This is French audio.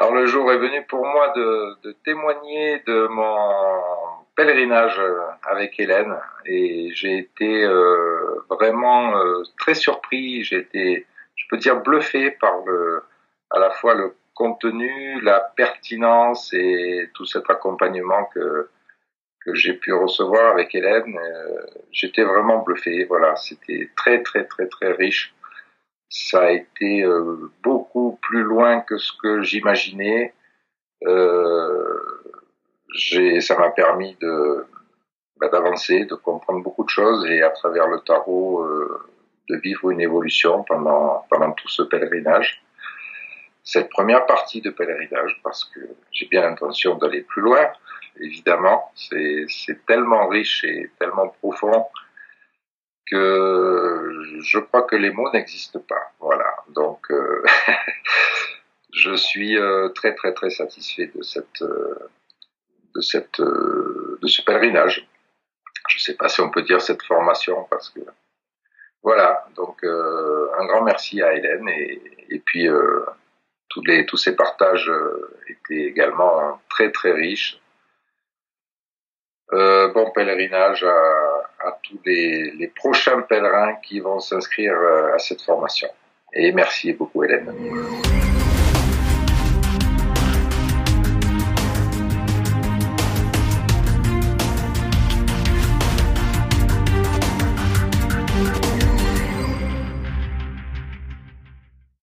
Alors le jour est venu pour moi de, de témoigner de mon pèlerinage avec Hélène et j'ai été euh, vraiment euh, très surpris. J'ai été, je peux dire, bluffé par le, à la fois le contenu, la pertinence et tout cet accompagnement que que j'ai pu recevoir avec Hélène. Euh, J'étais vraiment bluffé. Voilà, c'était très très très très riche. Ça a été euh, beaucoup plus loin que ce que j'imaginais. Euh, ça m'a permis de bah, d'avancer, de comprendre beaucoup de choses et à travers le tarot euh, de vivre une évolution pendant pendant tout ce pèlerinage. Cette première partie de pèlerinage, parce que j'ai bien l'intention d'aller plus loin, évidemment, c'est tellement riche et tellement profond que je crois que les mots n'existent pas. Voilà. Donc, euh, je suis euh, très très très satisfait de cette euh, de cette de ce pèlerinage. Je ne sais pas si on peut dire cette formation parce que voilà. Donc, un grand merci à Hélène et, et puis tous les tous ces partages étaient également très très riches. Euh, bon pèlerinage à, à tous les, les, prochains pèlerins qui vont s'inscrire euh, à cette formation. Et merci beaucoup Hélène.